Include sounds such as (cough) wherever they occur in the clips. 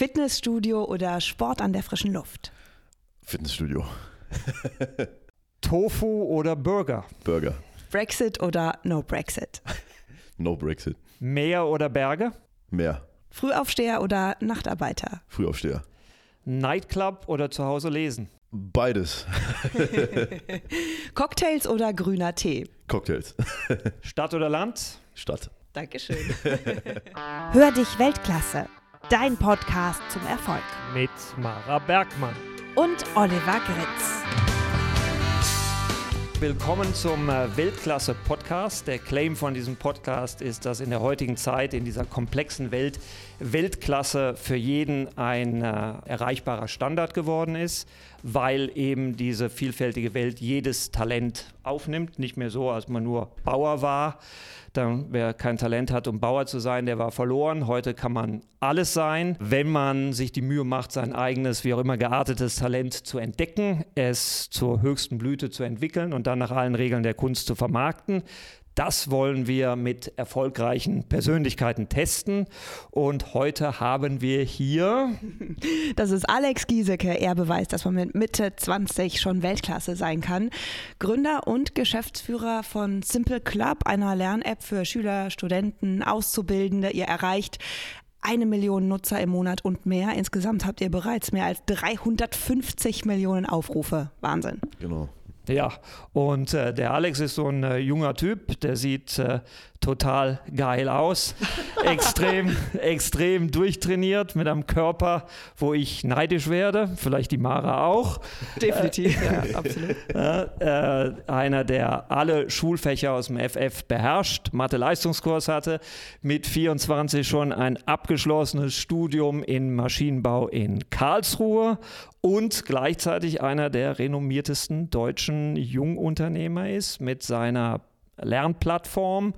Fitnessstudio oder Sport an der frischen Luft? Fitnessstudio. (laughs) Tofu oder Burger? Burger. Brexit oder No Brexit? (laughs) No Brexit. Meer oder Berge? Meer. Frühaufsteher oder Nachtarbeiter? Frühaufsteher. Nightclub oder zu Hause lesen? Beides. (laughs) Cocktails oder grüner Tee? Cocktails. Stadt oder Land? Stadt. Dankeschön. Hör dich Weltklasse. Dein Podcast zum Erfolg. Mit Mara Bergmann. Und Oliver Gritz. Willkommen zum äh, Weltklasse-Podcast. Der Claim von diesem Podcast ist, dass in der heutigen Zeit, in dieser komplexen Welt, Weltklasse für jeden ein äh, erreichbarer Standard geworden ist, weil eben diese vielfältige Welt jedes Talent aufnimmt. Nicht mehr so, als man nur Bauer war. Dann, wer kein Talent hat, um Bauer zu sein, der war verloren. Heute kann man alles sein, wenn man sich die Mühe macht, sein eigenes, wie auch immer geartetes Talent zu entdecken, es zur höchsten Blüte zu entwickeln und dann nach allen Regeln der Kunst zu vermarkten. Das wollen wir mit erfolgreichen Persönlichkeiten testen. Und heute haben wir hier. (laughs) Das ist Alex Giesecke. Er beweist, dass man mit Mitte 20 schon Weltklasse sein kann. Gründer und Geschäftsführer von Simple Club, einer Lern-App für Schüler, Studenten, Auszubildende. Ihr erreicht eine Million Nutzer im Monat und mehr. Insgesamt habt ihr bereits mehr als 350 Millionen Aufrufe. Wahnsinn. Genau. Ja, und äh, der Alex ist so ein äh, junger Typ, der sieht äh, total geil aus. (laughs) extrem, extrem durchtrainiert mit einem Körper, wo ich neidisch werde. Vielleicht die Mara auch. Definitiv, ja, (laughs) absolut. Äh, einer, der alle Schulfächer aus dem FF beherrscht, Mathe-Leistungskurs hatte, mit 24 schon ein abgeschlossenes Studium in Maschinenbau in Karlsruhe und gleichzeitig einer der renommiertesten deutschen Jungunternehmer ist mit seiner Lernplattform.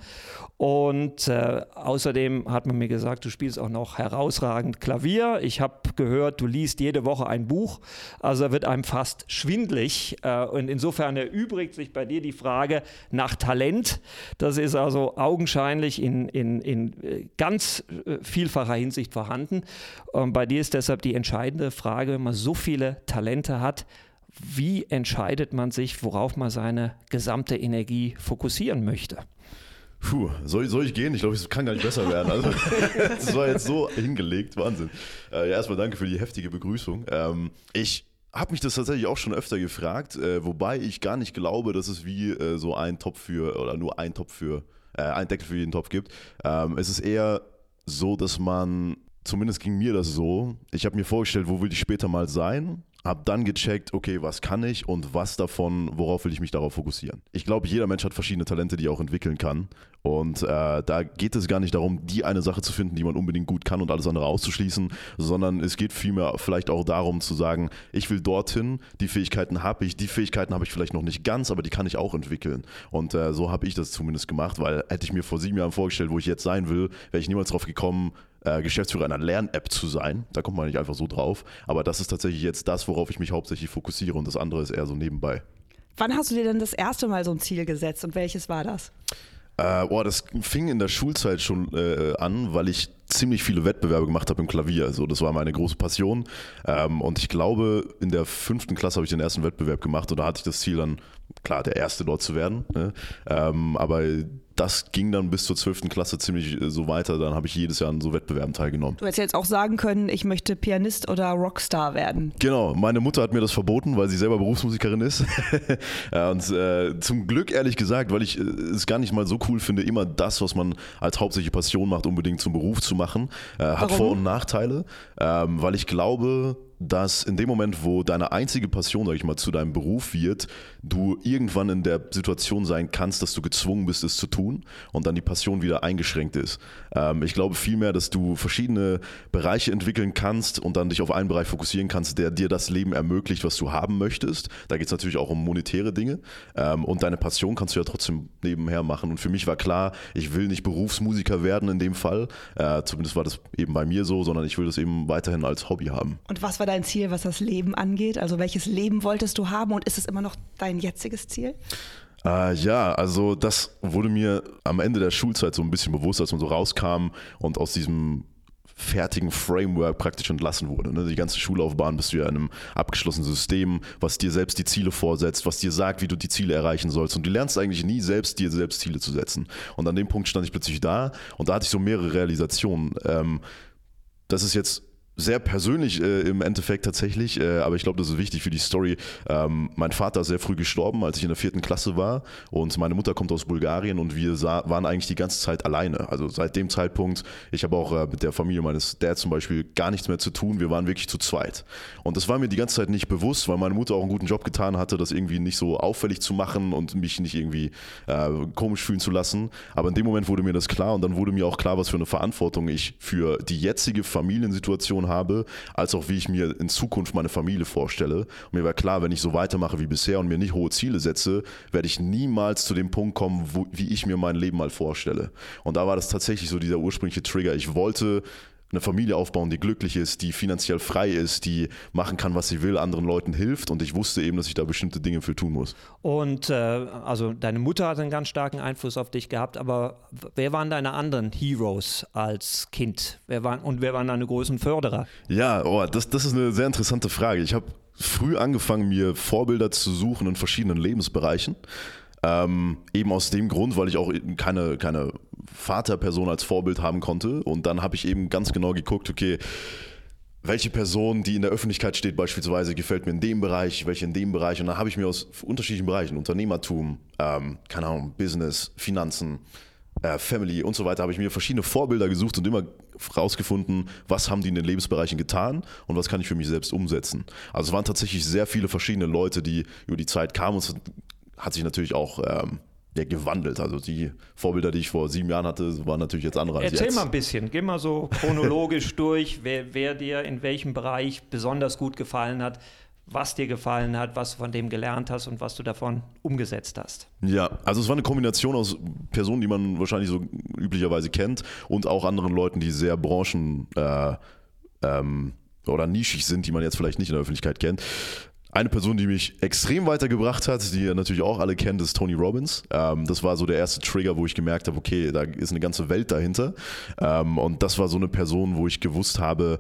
Und äh, außerdem hat man mir gesagt, du spielst auch noch herausragend Klavier. Ich habe gehört, du liest jede Woche ein Buch. Also wird einem fast schwindlig. Äh, und insofern erübrigt sich bei dir die Frage nach Talent. Das ist also augenscheinlich in, in, in äh, ganz äh, vielfacher Hinsicht vorhanden. Und bei dir ist deshalb die entscheidende Frage, wenn man so viele Talente hat, wie entscheidet man sich, worauf man seine gesamte Energie fokussieren möchte? Puh, soll, soll ich gehen? Ich glaube, es kann gar nicht besser werden. Also, (laughs) das war jetzt so hingelegt, Wahnsinn. Äh, ja, erstmal danke für die heftige Begrüßung. Ähm, ich habe mich das tatsächlich auch schon öfter gefragt, äh, wobei ich gar nicht glaube, dass es wie äh, so ein Topf für, oder nur ein Topf für, äh, ein Deckel für jeden Topf gibt. Ähm, es ist eher so, dass man, zumindest ging mir das so, ich habe mir vorgestellt, wo will ich später mal sein habe dann gecheckt, okay, was kann ich und was davon, worauf will ich mich darauf fokussieren. Ich glaube, jeder Mensch hat verschiedene Talente, die er auch entwickeln kann. Und äh, da geht es gar nicht darum, die eine Sache zu finden, die man unbedingt gut kann und alles andere auszuschließen, sondern es geht vielmehr vielleicht auch darum zu sagen, ich will dorthin, die Fähigkeiten habe ich, die Fähigkeiten habe ich vielleicht noch nicht ganz, aber die kann ich auch entwickeln. Und äh, so habe ich das zumindest gemacht, weil hätte ich mir vor sieben Jahren vorgestellt, wo ich jetzt sein will, wäre ich niemals drauf gekommen, äh, Geschäftsführer einer Lern-App zu sein. Da kommt man nicht einfach so drauf. Aber das ist tatsächlich jetzt das, worauf ich mich hauptsächlich fokussiere und das andere ist eher so nebenbei. Wann hast du dir denn das erste Mal so ein Ziel gesetzt und welches war das? Äh, boah, das fing in der Schulzeit schon äh, an, weil ich ziemlich viele Wettbewerbe gemacht habe im Klavier. Also das war meine große Passion. Ähm, und ich glaube, in der fünften Klasse habe ich den ersten Wettbewerb gemacht und da hatte ich das Ziel dann, klar, der Erste dort zu werden. Ne? Ähm, aber das ging dann bis zur 12. Klasse ziemlich äh, so weiter. Dann habe ich jedes Jahr an so Wettbewerben teilgenommen. Du hättest jetzt auch sagen können, ich möchte Pianist oder Rockstar werden. Genau, meine Mutter hat mir das verboten, weil sie selber Berufsmusikerin ist. (laughs) und äh, zum Glück ehrlich gesagt, weil ich äh, es gar nicht mal so cool finde, immer das, was man als hauptsächliche Passion macht, unbedingt zum Beruf zu machen. Äh, hat Warum? Vor- und Nachteile, ähm, weil ich glaube, dass in dem Moment, wo deine einzige Passion, sag ich mal, zu deinem Beruf wird, du irgendwann in der Situation sein kannst, dass du gezwungen bist, es zu tun und dann die Passion wieder eingeschränkt ist. Ähm, ich glaube vielmehr, dass du verschiedene Bereiche entwickeln kannst und dann dich auf einen Bereich fokussieren kannst, der dir das Leben ermöglicht, was du haben möchtest. Da geht es natürlich auch um monetäre Dinge ähm, und deine Passion kannst du ja trotzdem nebenher machen. Und für mich war klar, ich will nicht Berufsmusiker werden in dem Fall. Äh, zumindest war das eben bei mir so, sondern ich will das eben weiterhin als Hobby haben. Und was war dein Ziel, was das Leben angeht? Also welches Leben wolltest du haben und ist es immer noch dein jetziges Ziel? Äh, ja, also das wurde mir am Ende der Schulzeit so ein bisschen bewusst, als man so rauskam und aus diesem fertigen Framework praktisch entlassen wurde. Ne? Die ganze Schullaufbahn bist du ja in einem abgeschlossenen System, was dir selbst die Ziele vorsetzt, was dir sagt, wie du die Ziele erreichen sollst. Und du lernst eigentlich nie selbst, dir selbst Ziele zu setzen. Und an dem Punkt stand ich plötzlich da und da hatte ich so mehrere Realisationen. Ähm, das ist jetzt sehr persönlich äh, im Endeffekt tatsächlich, äh, aber ich glaube, das ist wichtig für die Story. Ähm, mein Vater ist sehr früh gestorben, als ich in der vierten Klasse war und meine Mutter kommt aus Bulgarien und wir sah, waren eigentlich die ganze Zeit alleine. Also seit dem Zeitpunkt, ich habe auch äh, mit der Familie meines Dads zum Beispiel gar nichts mehr zu tun, wir waren wirklich zu zweit. Und das war mir die ganze Zeit nicht bewusst, weil meine Mutter auch einen guten Job getan hatte, das irgendwie nicht so auffällig zu machen und mich nicht irgendwie äh, komisch fühlen zu lassen. Aber in dem Moment wurde mir das klar und dann wurde mir auch klar, was für eine Verantwortung ich für die jetzige Familiensituation Situation habe, als auch wie ich mir in Zukunft meine Familie vorstelle. Und mir war klar, wenn ich so weitermache wie bisher und mir nicht hohe Ziele setze, werde ich niemals zu dem Punkt kommen, wo, wie ich mir mein Leben mal vorstelle. Und da war das tatsächlich so dieser ursprüngliche Trigger. Ich wollte eine Familie aufbauen, die glücklich ist, die finanziell frei ist, die machen kann, was sie will, anderen Leuten hilft. Und ich wusste eben, dass ich da bestimmte Dinge für tun muss. Und äh, also deine Mutter hat einen ganz starken Einfluss auf dich gehabt, aber wer waren deine anderen Heroes als Kind? Wer waren, und wer waren deine großen Förderer? Ja, oh, das, das ist eine sehr interessante Frage. Ich habe früh angefangen, mir Vorbilder zu suchen in verschiedenen Lebensbereichen. Ähm, eben aus dem Grund, weil ich auch keine, keine Vaterperson als Vorbild haben konnte. Und dann habe ich eben ganz genau geguckt, okay, welche Person, die in der Öffentlichkeit steht, beispielsweise, gefällt mir in dem Bereich, welche in dem Bereich. Und dann habe ich mir aus unterschiedlichen Bereichen, Unternehmertum, ähm, keine Ahnung, Business, Finanzen, äh, Family und so weiter, habe ich mir verschiedene Vorbilder gesucht und immer rausgefunden, was haben die in den Lebensbereichen getan und was kann ich für mich selbst umsetzen. Also es waren tatsächlich sehr viele verschiedene Leute, die über die Zeit kamen und hat sich natürlich auch ähm, ja, gewandelt. Also die Vorbilder, die ich vor sieben Jahren hatte, waren natürlich jetzt andere als Erzähl mal ein bisschen, geh mal so chronologisch (laughs) durch, wer, wer, dir in welchem Bereich besonders gut gefallen hat, was dir gefallen hat, was du von dem gelernt hast und was du davon umgesetzt hast. Ja, also es war eine Kombination aus Personen, die man wahrscheinlich so üblicherweise kennt und auch anderen Leuten, die sehr branchen äh, ähm, oder nischig sind, die man jetzt vielleicht nicht in der Öffentlichkeit kennt. Eine Person, die mich extrem weitergebracht hat, die ihr natürlich auch alle kennt, ist Tony Robbins. Ähm, das war so der erste Trigger, wo ich gemerkt habe, okay, da ist eine ganze Welt dahinter. Ähm, und das war so eine Person, wo ich gewusst habe,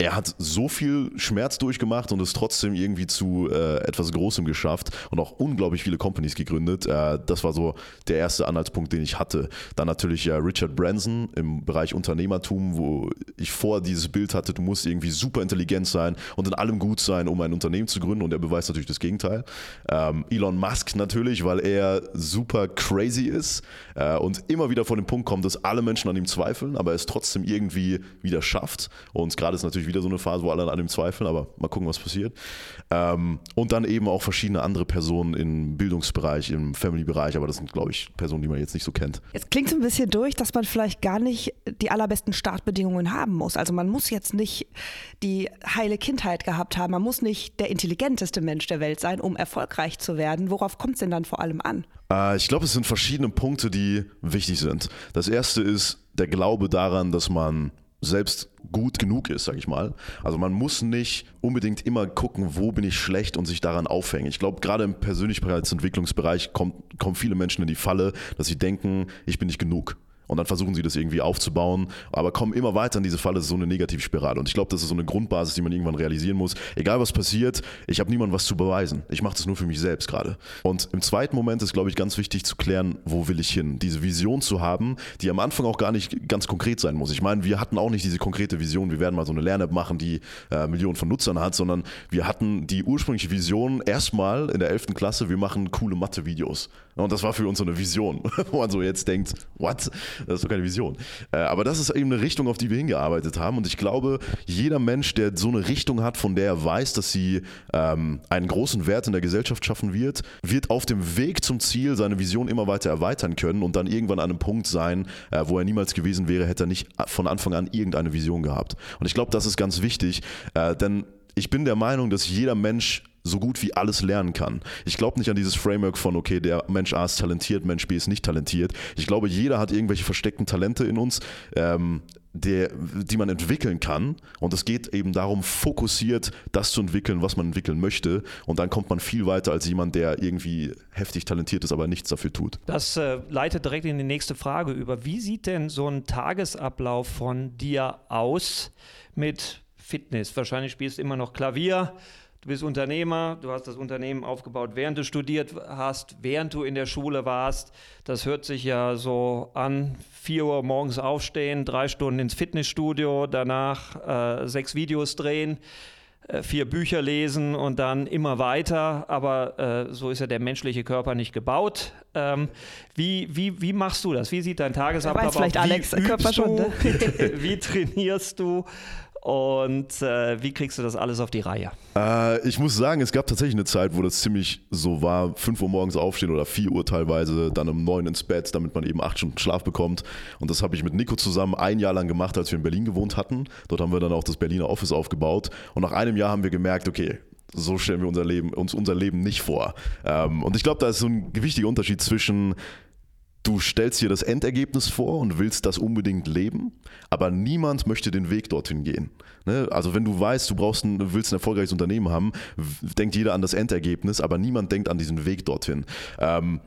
er hat so viel Schmerz durchgemacht und es trotzdem irgendwie zu äh, etwas Großem geschafft und auch unglaublich viele Companies gegründet. Äh, das war so der erste Anhaltspunkt, den ich hatte. Dann natürlich äh, Richard Branson im Bereich Unternehmertum, wo ich vor dieses Bild hatte, du musst irgendwie super intelligent sein und in allem gut sein, um ein Unternehmen zu gründen und er beweist natürlich das Gegenteil. Ähm, Elon Musk natürlich, weil er super crazy ist äh, und immer wieder vor den Punkt kommt, dass alle Menschen an ihm zweifeln, aber er es trotzdem irgendwie wieder schafft und gerade ist natürlich wieder so eine Phase, wo alle an ihm zweifeln, aber mal gucken, was passiert. Ähm, und dann eben auch verschiedene andere Personen im Bildungsbereich, im Family-Bereich, aber das sind, glaube ich, Personen, die man jetzt nicht so kennt. Jetzt klingt so ein bisschen durch, dass man vielleicht gar nicht die allerbesten Startbedingungen haben muss. Also man muss jetzt nicht die heile Kindheit gehabt haben, man muss nicht der intelligenteste Mensch der Welt sein, um erfolgreich zu werden. Worauf kommt es denn dann vor allem an? Äh, ich glaube, es sind verschiedene Punkte, die wichtig sind. Das erste ist der Glaube daran, dass man selbst gut genug ist, sag ich mal. Also man muss nicht unbedingt immer gucken, wo bin ich schlecht und sich daran aufhängen. Ich glaube, gerade im Persönlichkeitsentwicklungsbereich kommt, kommen viele Menschen in die Falle, dass sie denken, ich bin nicht genug und dann versuchen sie das irgendwie aufzubauen, aber kommen immer weiter in diese Falle, das ist so eine Negativspirale. Und ich glaube, das ist so eine Grundbasis, die man irgendwann realisieren muss. Egal was passiert, ich habe niemandem was zu beweisen. Ich mache das nur für mich selbst gerade. Und im zweiten Moment ist, glaube ich, ganz wichtig zu klären, wo will ich hin? Diese Vision zu haben, die am Anfang auch gar nicht ganz konkret sein muss. Ich meine, wir hatten auch nicht diese konkrete Vision, wir werden mal so eine Lern-App machen, die äh, Millionen von Nutzern hat, sondern wir hatten die ursprüngliche Vision erstmal in der 11. Klasse, wir machen coole Mathe-Videos. Und das war für uns so eine Vision, (laughs) wo man so jetzt denkt, what? Das ist doch keine Vision. Äh, aber das ist eben eine Richtung, auf die wir hingearbeitet haben. Und ich glaube, jeder Mensch, der so eine Richtung hat, von der er weiß, dass sie ähm, einen großen Wert in der Gesellschaft schaffen wird, wird auf dem Weg zum Ziel seine Vision immer weiter erweitern können und dann irgendwann an einem Punkt sein, äh, wo er niemals gewesen wäre, hätte er nicht von Anfang an irgendeine Vision gehabt. Und ich glaube, das ist ganz wichtig, äh, denn ich bin der Meinung, dass jeder Mensch so gut wie alles lernen kann. Ich glaube nicht an dieses Framework von, okay, der Mensch A ist talentiert, Mensch B ist nicht talentiert. Ich glaube, jeder hat irgendwelche versteckten Talente in uns, ähm, der, die man entwickeln kann. Und es geht eben darum, fokussiert das zu entwickeln, was man entwickeln möchte. Und dann kommt man viel weiter als jemand, der irgendwie heftig talentiert ist, aber nichts dafür tut. Das äh, leitet direkt in die nächste Frage über. Wie sieht denn so ein Tagesablauf von dir aus mit Fitness? Wahrscheinlich spielst du immer noch Klavier. Du bist Unternehmer, du hast das Unternehmen aufgebaut, während du studiert hast, während du in der Schule warst. Das hört sich ja so an, 4 Uhr morgens aufstehen, drei Stunden ins Fitnessstudio, danach äh, sechs Videos drehen, äh, vier Bücher lesen und dann immer weiter. Aber äh, so ist ja der menschliche Körper nicht gebaut. Ähm, wie, wie, wie machst du das? Wie sieht dein Tagesablauf aus? Vielleicht Alex, Körper schon. Ne? (laughs) wie trainierst du? Und äh, wie kriegst du das alles auf die Reihe? Äh, ich muss sagen, es gab tatsächlich eine Zeit, wo das ziemlich so war: 5 Uhr morgens aufstehen oder 4 Uhr teilweise, dann um 9 ins Bett, damit man eben 8 Stunden Schlaf bekommt. Und das habe ich mit Nico zusammen ein Jahr lang gemacht, als wir in Berlin gewohnt hatten. Dort haben wir dann auch das Berliner Office aufgebaut. Und nach einem Jahr haben wir gemerkt, okay, so stellen wir unser Leben, uns unser Leben nicht vor. Ähm, und ich glaube, da ist so ein wichtiger Unterschied zwischen Du stellst dir das Endergebnis vor und willst das unbedingt leben, aber niemand möchte den Weg dorthin gehen. Ne? Also wenn du weißt, du brauchst ein, willst ein erfolgreiches Unternehmen haben, denkt jeder an das Endergebnis, aber niemand denkt an diesen Weg dorthin. Ähm,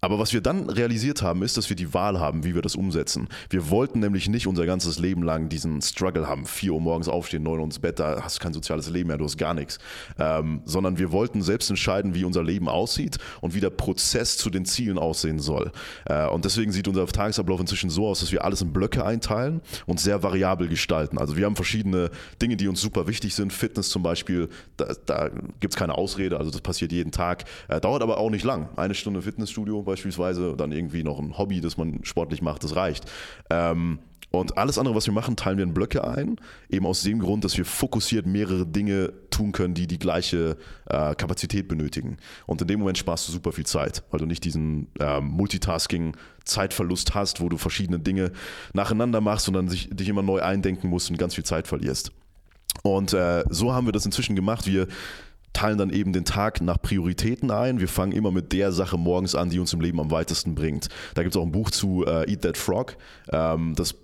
aber was wir dann realisiert haben, ist, dass wir die Wahl haben, wie wir das umsetzen. Wir wollten nämlich nicht unser ganzes Leben lang diesen Struggle haben. 4 Uhr morgens aufstehen, 9 Uhr ins Bett, da hast du kein soziales Leben mehr, du hast gar nichts. Ähm, sondern wir wollten selbst entscheiden, wie unser Leben aussieht und wie der Prozess zu den Zielen aussehen soll. Äh, und deswegen sieht unser Tagesablauf inzwischen so aus, dass wir alles in Blöcke einteilen und sehr variabel gestalten. Also wir haben verschiedene Dinge, die uns super wichtig sind. Fitness zum Beispiel, da, da gibt es keine Ausrede, also das passiert jeden Tag. Äh, dauert aber auch nicht lang. Eine Stunde Fitnessstudio beispielsweise, dann irgendwie noch ein Hobby, das man sportlich macht, das reicht. Ähm, und alles andere, was wir machen, teilen wir in Blöcke ein. Eben aus dem Grund, dass wir fokussiert mehrere Dinge tun können, die die gleiche äh, Kapazität benötigen. Und in dem Moment sparst du super viel Zeit, weil du nicht diesen äh, Multitasking-Zeitverlust hast, wo du verschiedene Dinge nacheinander machst und dann sich, dich immer neu eindenken musst und ganz viel Zeit verlierst. Und äh, so haben wir das inzwischen gemacht. Wir teilen dann eben den Tag nach Prioritäten ein. Wir fangen immer mit der Sache morgens an, die uns im Leben am weitesten bringt. Da gibt es auch ein Buch zu äh, Eat That Frog. Ähm, das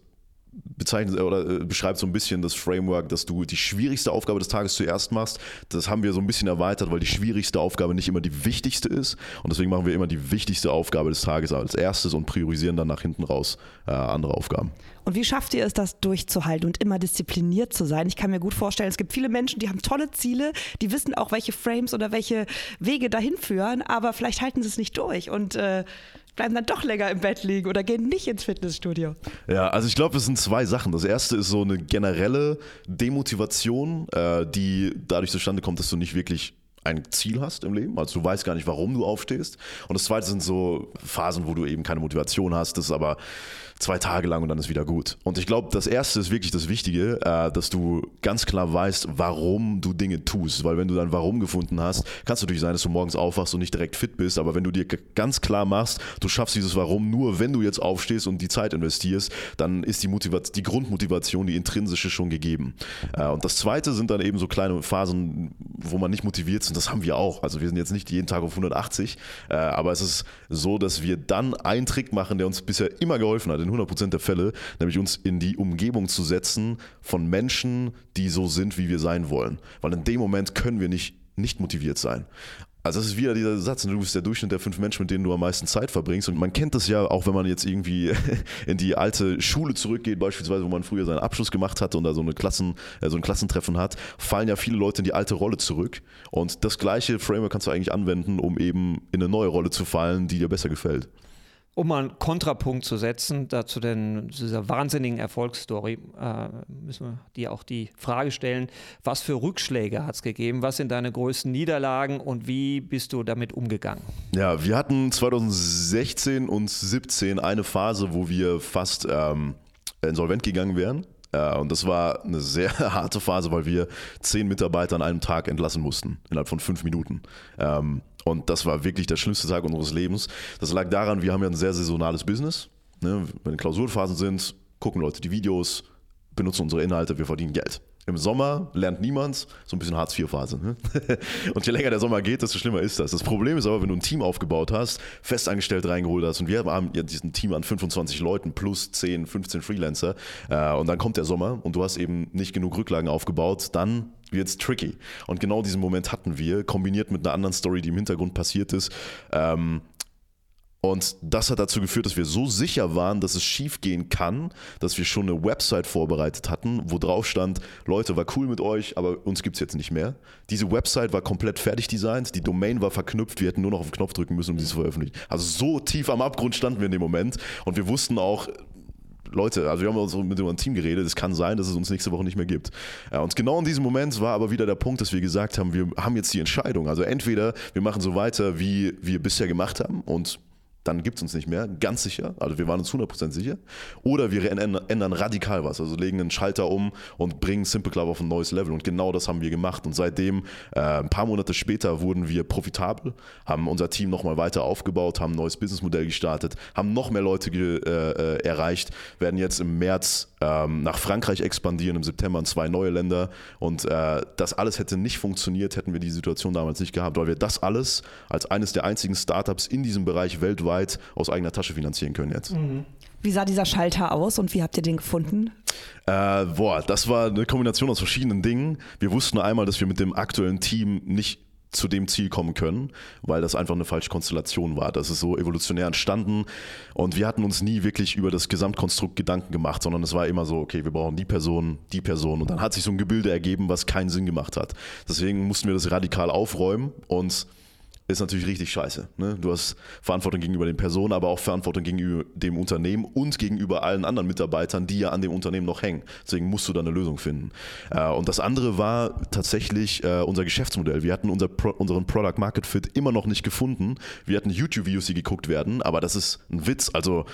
bezeichnet oder äh, beschreibt so ein bisschen das Framework, dass du die schwierigste Aufgabe des Tages zuerst machst. Das haben wir so ein bisschen erweitert, weil die schwierigste Aufgabe nicht immer die wichtigste ist. Und deswegen machen wir immer die wichtigste Aufgabe des Tages als erstes und priorisieren dann nach hinten raus äh, andere Aufgaben. Und wie schafft ihr es, das durchzuhalten und immer diszipliniert zu sein? Ich kann mir gut vorstellen, es gibt viele Menschen, die haben tolle Ziele, die wissen auch, welche Frames oder welche Wege dahin führen, aber vielleicht halten sie es nicht durch. Und äh, bleiben dann doch länger im Bett liegen oder gehen nicht ins Fitnessstudio. Ja, also ich glaube, es sind zwei Sachen. Das erste ist so eine generelle Demotivation, äh, die dadurch zustande kommt, dass du nicht wirklich ein Ziel hast im Leben, also du weißt gar nicht, warum du aufstehst. Und das zweite sind so Phasen, wo du eben keine Motivation hast, das ist aber zwei Tage lang und dann ist wieder gut. Und ich glaube, das erste ist wirklich das Wichtige, äh, dass du ganz klar weißt, warum du Dinge tust. Weil wenn du dann Warum gefunden hast, kann es natürlich sein, dass du morgens aufwachst und nicht direkt fit bist, aber wenn du dir ganz klar machst, du schaffst dieses Warum nur, wenn du jetzt aufstehst und die Zeit investierst, dann ist die, Motivation, die Grundmotivation, die intrinsische schon gegeben. Äh, und das zweite sind dann eben so kleine Phasen, wo man nicht motiviert ist und das haben wir auch. Also wir sind jetzt nicht jeden Tag auf 180, äh, aber es ist so, dass wir dann einen Trick machen, der uns bisher immer geholfen hat, in 100% der Fälle, nämlich uns in die Umgebung zu setzen von Menschen, die so sind, wie wir sein wollen. Weil in dem Moment können wir nicht nicht motiviert sein. Also das ist wieder dieser Satz, du bist der Durchschnitt der fünf Menschen, mit denen du am meisten Zeit verbringst. Und man kennt das ja auch, wenn man jetzt irgendwie (laughs) in die alte Schule zurückgeht, beispielsweise, wo man früher seinen Abschluss gemacht hatte und da so, eine Klassen, äh, so ein Klassentreffen hat, fallen ja viele Leute in die alte Rolle zurück. Und das gleiche Framework kannst du eigentlich anwenden, um eben in eine neue Rolle zu fallen, die dir besser gefällt um mal einen Kontrapunkt zu setzen, dazu denn dieser wahnsinnigen Erfolgsstory, äh, müssen wir dir auch die Frage stellen, was für Rückschläge hat es gegeben, was sind deine größten Niederlagen und wie bist du damit umgegangen? Ja, wir hatten 2016 und 2017 eine Phase, wo wir fast ähm, insolvent gegangen wären. Äh, und das war eine sehr (laughs) harte Phase, weil wir zehn Mitarbeiter an einem Tag entlassen mussten, innerhalb von fünf Minuten. Ähm, und das war wirklich der schlimmste Tag unseres Lebens. Das lag daran, wir haben ja ein sehr saisonales Business. Ne? Wenn Klausurphasen sind, gucken Leute die Videos, benutzen unsere Inhalte, wir verdienen Geld. Im Sommer lernt niemand, so ein bisschen Hartz-IV-Phase. Ne? (laughs) Und je länger der Sommer geht, desto schlimmer ist das. Das Problem ist aber, wenn du ein Team aufgebaut hast, festangestellt reingeholt hast und wir haben ja diesen Team an 25 Leuten plus 10, 15 Freelancer äh, und dann kommt der Sommer und du hast eben nicht genug Rücklagen aufgebaut, dann wird es tricky. Und genau diesen Moment hatten wir, kombiniert mit einer anderen Story, die im Hintergrund passiert ist. Ähm, und das hat dazu geführt, dass wir so sicher waren, dass es schief gehen kann, dass wir schon eine Website vorbereitet hatten, wo drauf stand, Leute, war cool mit euch, aber uns gibt es jetzt nicht mehr. Diese Website war komplett fertig designt, die Domain war verknüpft, wir hätten nur noch auf den Knopf drücken müssen, um sie zu veröffentlichen. Also so tief am Abgrund standen wir in dem Moment und wir wussten auch, Leute, also wir haben uns mit unserem Team geredet, es kann sein, dass es uns nächste Woche nicht mehr gibt. Und genau in diesem Moment war aber wieder der Punkt, dass wir gesagt haben, wir haben jetzt die Entscheidung. Also entweder wir machen so weiter, wie wir bisher gemacht haben und dann gibt es uns nicht mehr, ganz sicher. Also wir waren uns 100% sicher. Oder wir ändern radikal was, also legen einen Schalter um und bringen Simple Club auf ein neues Level. Und genau das haben wir gemacht. Und seitdem, äh, ein paar Monate später, wurden wir profitabel, haben unser Team nochmal weiter aufgebaut, haben ein neues Businessmodell gestartet, haben noch mehr Leute äh, äh, erreicht, werden jetzt im März ähm, nach Frankreich expandieren, im September in zwei neue Länder. Und äh, das alles hätte nicht funktioniert, hätten wir die Situation damals nicht gehabt, weil wir das alles als eines der einzigen Startups in diesem Bereich weltweit weit aus eigener Tasche finanzieren können jetzt. Mhm. Wie sah dieser Schalter aus und wie habt ihr den gefunden? Äh, boah, das war eine Kombination aus verschiedenen Dingen. Wir wussten einmal, dass wir mit dem aktuellen Team nicht zu dem Ziel kommen können, weil das einfach eine falsche Konstellation war. Das ist so evolutionär entstanden und wir hatten uns nie wirklich über das Gesamtkonstrukt Gedanken gemacht, sondern es war immer so, okay, wir brauchen die Person, die Person und dann hat sich so ein Gebilde ergeben, was keinen Sinn gemacht hat. Deswegen mussten wir das radikal aufräumen und ist natürlich richtig scheiße. Ne? Du hast Verantwortung gegenüber den Personen, aber auch Verantwortung gegenüber dem Unternehmen und gegenüber allen anderen Mitarbeitern, die ja an dem Unternehmen noch hängen. Deswegen musst du da eine Lösung finden. Äh, und das andere war tatsächlich äh, unser Geschäftsmodell. Wir hatten unser unseren Product Market Fit immer noch nicht gefunden. Wir hatten YouTube-Videos, die geguckt werden, aber das ist ein Witz. Also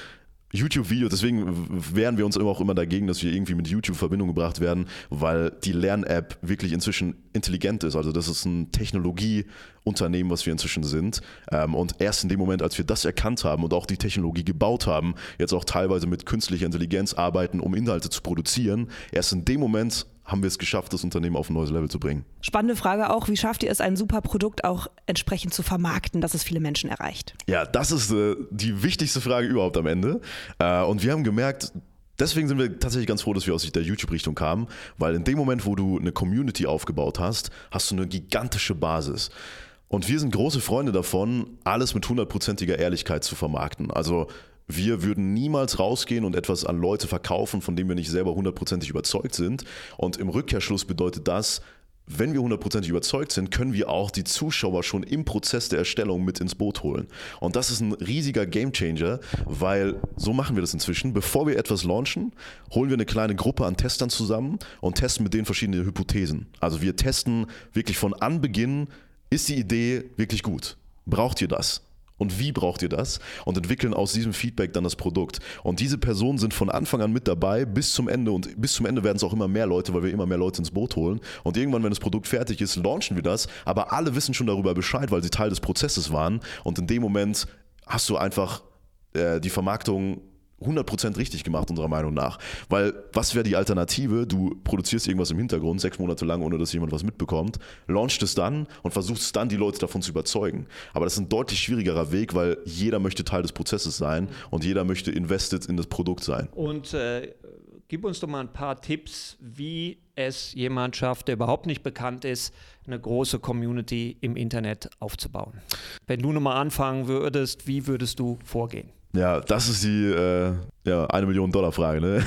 YouTube-Video, deswegen wehren wir uns immer auch immer dagegen, dass wir irgendwie mit YouTube in Verbindung gebracht werden, weil die Lern-App wirklich inzwischen intelligent ist. Also das ist ein Technologieunternehmen, was wir inzwischen sind. Ähm, und erst in dem Moment, als wir das erkannt haben und auch die Technologie gebaut haben, jetzt auch teilweise mit künstlicher Intelligenz arbeiten, um Inhalte zu produzieren, erst in dem Moment haben wir es geschafft, das Unternehmen auf ein neues Level zu bringen. Spannende Frage auch, wie schafft ihr es, ein super Produkt auch entsprechend zu vermarkten, dass es viele Menschen erreicht? Ja, das ist äh, die wichtigste Frage überhaupt am Ende. Äh, und wir haben gemerkt, Deswegen sind wir tatsächlich ganz froh, dass wir aus der YouTube-Richtung kamen, weil in dem Moment, wo du eine Community aufgebaut hast, hast du eine gigantische Basis. Und wir sind große Freunde davon, alles mit hundertprozentiger Ehrlichkeit zu vermarkten. Also wir würden niemals rausgehen und etwas an Leute verkaufen, von dem wir nicht selber hundertprozentig überzeugt sind. Und im Rückkehrschluss bedeutet das, wenn wir hundertprozentig überzeugt sind, können wir auch die Zuschauer schon im Prozess der Erstellung mit ins Boot holen. Und das ist ein riesiger Gamechanger, weil so machen wir das inzwischen. Bevor wir etwas launchen, holen wir eine kleine Gruppe an Testern zusammen und testen mit denen verschiedene Hypothesen. Also wir testen wirklich von Anbeginn, ist die Idee wirklich gut? Braucht ihr das? Und wie braucht ihr das und entwickeln aus diesem Feedback dann das Produkt. Und diese Personen sind von Anfang an mit dabei bis zum Ende und bis zum Ende werden es auch immer mehr Leute, weil wir immer mehr Leute ins Boot holen. Und irgendwann, wenn das Produkt fertig ist, launchen wir das, aber alle wissen schon darüber Bescheid, weil sie Teil des Prozesses waren. Und in dem Moment hast du einfach äh, die Vermarktung 100% richtig gemacht, unserer Meinung nach. Weil, was wäre die Alternative? Du produzierst irgendwas im Hintergrund, sechs Monate lang, ohne dass jemand was mitbekommt, launchst es dann und versuchst dann, die Leute davon zu überzeugen. Aber das ist ein deutlich schwierigerer Weg, weil jeder möchte Teil des Prozesses sein und jeder möchte invested in das Produkt sein. Und äh, gib uns doch mal ein paar Tipps, wie es jemand schafft, der überhaupt nicht bekannt ist, eine große Community im Internet aufzubauen. Wenn du nochmal anfangen würdest, wie würdest du vorgehen? Ja, das ist die äh, ja, eine Million Dollar Frage. Ne?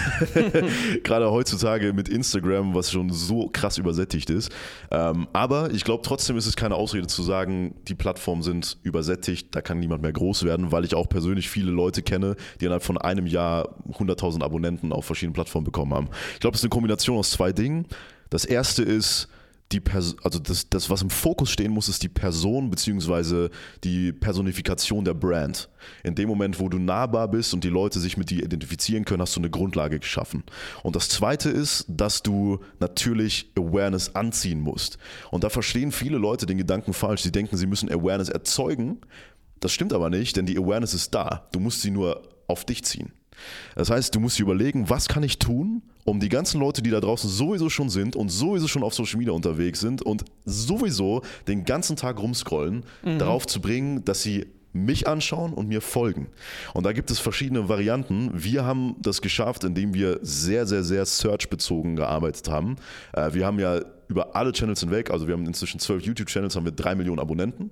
(laughs) Gerade heutzutage mit Instagram, was schon so krass übersättigt ist. Ähm, aber ich glaube trotzdem ist es keine Ausrede zu sagen, die Plattformen sind übersättigt, da kann niemand mehr groß werden, weil ich auch persönlich viele Leute kenne, die innerhalb von einem Jahr 100.000 Abonnenten auf verschiedenen Plattformen bekommen haben. Ich glaube, es ist eine Kombination aus zwei Dingen. Das erste ist, die Pers also das, das, was im Fokus stehen muss, ist die Person bzw. die Personifikation der Brand. In dem Moment, wo du nahbar bist und die Leute sich mit dir identifizieren können, hast du eine Grundlage geschaffen. Und das zweite ist, dass du natürlich Awareness anziehen musst. Und da verstehen viele Leute den Gedanken falsch. Sie denken, sie müssen Awareness erzeugen. Das stimmt aber nicht, denn die Awareness ist da. Du musst sie nur auf dich ziehen. Das heißt, du musst dir überlegen, was kann ich tun, um die ganzen Leute, die da draußen sowieso schon sind und sowieso schon auf Social Media unterwegs sind und sowieso den ganzen Tag rumscrollen, mhm. darauf zu bringen, dass sie mich anschauen und mir folgen. Und da gibt es verschiedene Varianten. Wir haben das geschafft, indem wir sehr, sehr, sehr search-bezogen gearbeitet haben. Äh, wir haben ja über alle Channels hinweg, also wir haben inzwischen zwölf YouTube-Channels, haben wir drei Millionen Abonnenten,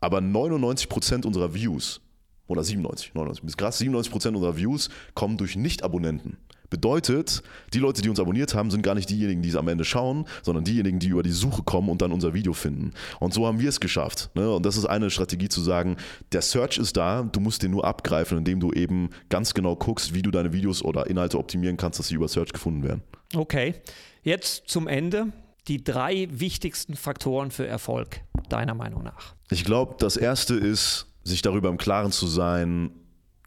aber 99 Prozent unserer Views oder 97, 99, bis krass, 97 Prozent unserer Views kommen durch Nicht-Abonnenten. Bedeutet, die Leute, die uns abonniert haben, sind gar nicht diejenigen, die es am Ende schauen, sondern diejenigen, die über die Suche kommen und dann unser Video finden. Und so haben wir es geschafft. Ne? Und das ist eine Strategie zu sagen, der Search ist da, du musst den nur abgreifen, indem du eben ganz genau guckst, wie du deine Videos oder Inhalte optimieren kannst, dass sie über Search gefunden werden. Okay, jetzt zum Ende die drei wichtigsten Faktoren für Erfolg, deiner Meinung nach. Ich glaube, das erste ist, sich darüber im Klaren zu sein,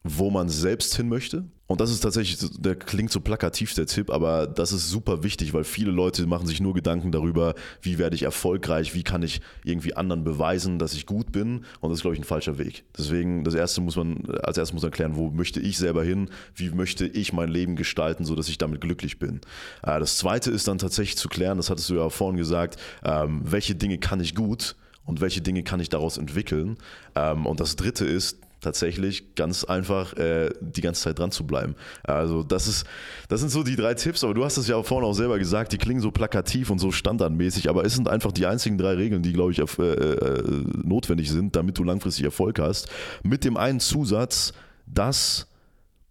wo man selbst hin möchte. Und das ist tatsächlich, der klingt so plakativ, der Tipp, aber das ist super wichtig, weil viele Leute machen sich nur Gedanken darüber, wie werde ich erfolgreich, wie kann ich irgendwie anderen beweisen, dass ich gut bin. Und das ist, glaube ich, ein falscher Weg. Deswegen, das erste muss man, als erstes muss man klären, wo möchte ich selber hin, wie möchte ich mein Leben gestalten, sodass ich damit glücklich bin. Äh, das zweite ist dann tatsächlich zu klären, das hattest du ja vorhin gesagt, ähm, welche Dinge kann ich gut und welche Dinge kann ich daraus entwickeln. Ähm, und das dritte ist, tatsächlich ganz einfach äh, die ganze Zeit dran zu bleiben. Also das ist, das sind so die drei Tipps, aber du hast es ja vorhin auch selber gesagt, die klingen so plakativ und so standardmäßig, aber es sind einfach die einzigen drei Regeln, die, glaube ich, äh, äh, notwendig sind, damit du langfristig Erfolg hast. Mit dem einen Zusatz, dass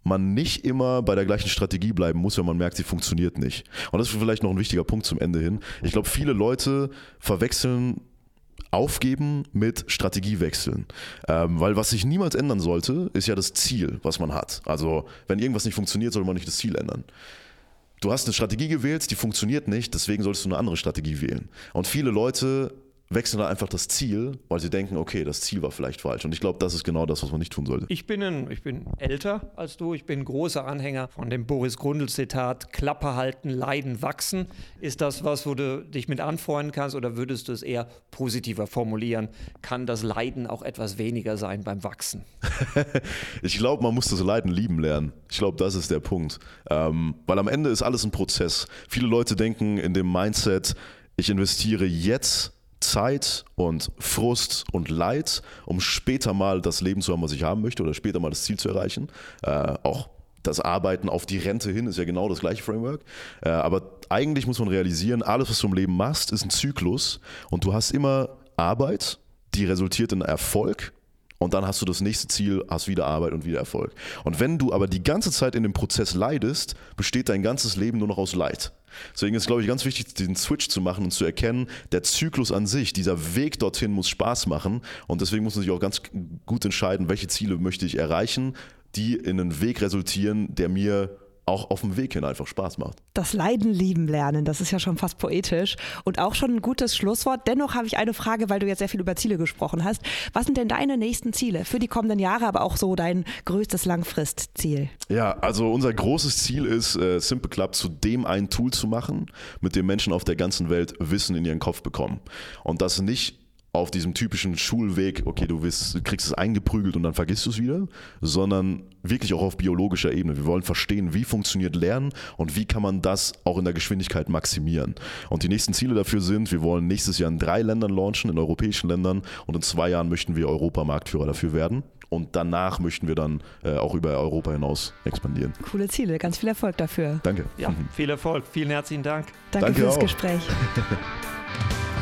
man nicht immer bei der gleichen Strategie bleiben muss, wenn man merkt, sie funktioniert nicht. Und das ist vielleicht noch ein wichtiger Punkt zum Ende hin. Ich glaube, viele Leute verwechseln Aufgeben mit Strategiewechseln. Ähm, weil was sich niemals ändern sollte, ist ja das Ziel, was man hat. Also wenn irgendwas nicht funktioniert, sollte man nicht das Ziel ändern. Du hast eine Strategie gewählt, die funktioniert nicht, deswegen solltest du eine andere Strategie wählen. Und viele Leute wechseln da einfach das Ziel, weil sie denken, okay, das Ziel war vielleicht falsch. Und ich glaube, das ist genau das, was man nicht tun sollte. Ich bin, ein, ich bin älter als du. Ich bin großer Anhänger von dem Boris Grundl-Zitat: Klappe halten, leiden, wachsen. Ist das was, wo du dich mit anfreunden kannst oder würdest du es eher positiver formulieren? Kann das Leiden auch etwas weniger sein beim Wachsen? (laughs) ich glaube, man muss das Leiden lieben lernen. Ich glaube, das ist der Punkt. Ähm, weil am Ende ist alles ein Prozess. Viele Leute denken in dem Mindset, ich investiere jetzt Zeit und Frust und Leid, um später mal das Leben zu haben, was ich haben möchte oder später mal das Ziel zu erreichen. Äh, auch das Arbeiten auf die Rente hin ist ja genau das gleiche Framework. Äh, aber eigentlich muss man realisieren, alles, was du im Leben machst, ist ein Zyklus und du hast immer Arbeit, die resultiert in Erfolg und dann hast du das nächste Ziel, hast wieder Arbeit und wieder Erfolg. Und wenn du aber die ganze Zeit in dem Prozess leidest, besteht dein ganzes Leben nur noch aus Leid. Deswegen ist, glaube ich, ganz wichtig, den Switch zu machen und zu erkennen, der Zyklus an sich, dieser Weg dorthin muss Spaß machen. Und deswegen muss man sich auch ganz gut entscheiden, welche Ziele möchte ich erreichen, die in einen Weg resultieren, der mir auch auf dem Weg hin einfach Spaß macht. Das Leiden lieben lernen, das ist ja schon fast poetisch und auch schon ein gutes Schlusswort. Dennoch habe ich eine Frage, weil du jetzt sehr viel über Ziele gesprochen hast. Was sind denn deine nächsten Ziele für die kommenden Jahre, aber auch so dein größtes Langfristziel? Ja, also unser großes Ziel ist, äh, Simple Club zu dem ein Tool zu machen, mit dem Menschen auf der ganzen Welt Wissen in ihren Kopf bekommen. Und das nicht auf diesem typischen Schulweg, okay, du wirst, kriegst es eingeprügelt und dann vergisst du es wieder, sondern wirklich auch auf biologischer Ebene. Wir wollen verstehen, wie funktioniert Lernen und wie kann man das auch in der Geschwindigkeit maximieren. Und die nächsten Ziele dafür sind, wir wollen nächstes Jahr in drei Ländern launchen, in europäischen Ländern und in zwei Jahren möchten wir Europamarktführer dafür werden. Und danach möchten wir dann äh, auch über Europa hinaus expandieren. Coole Ziele, ganz viel Erfolg dafür. Danke. Ja, viel Erfolg, vielen herzlichen Dank. Danke, Danke fürs auch. Gespräch. (laughs)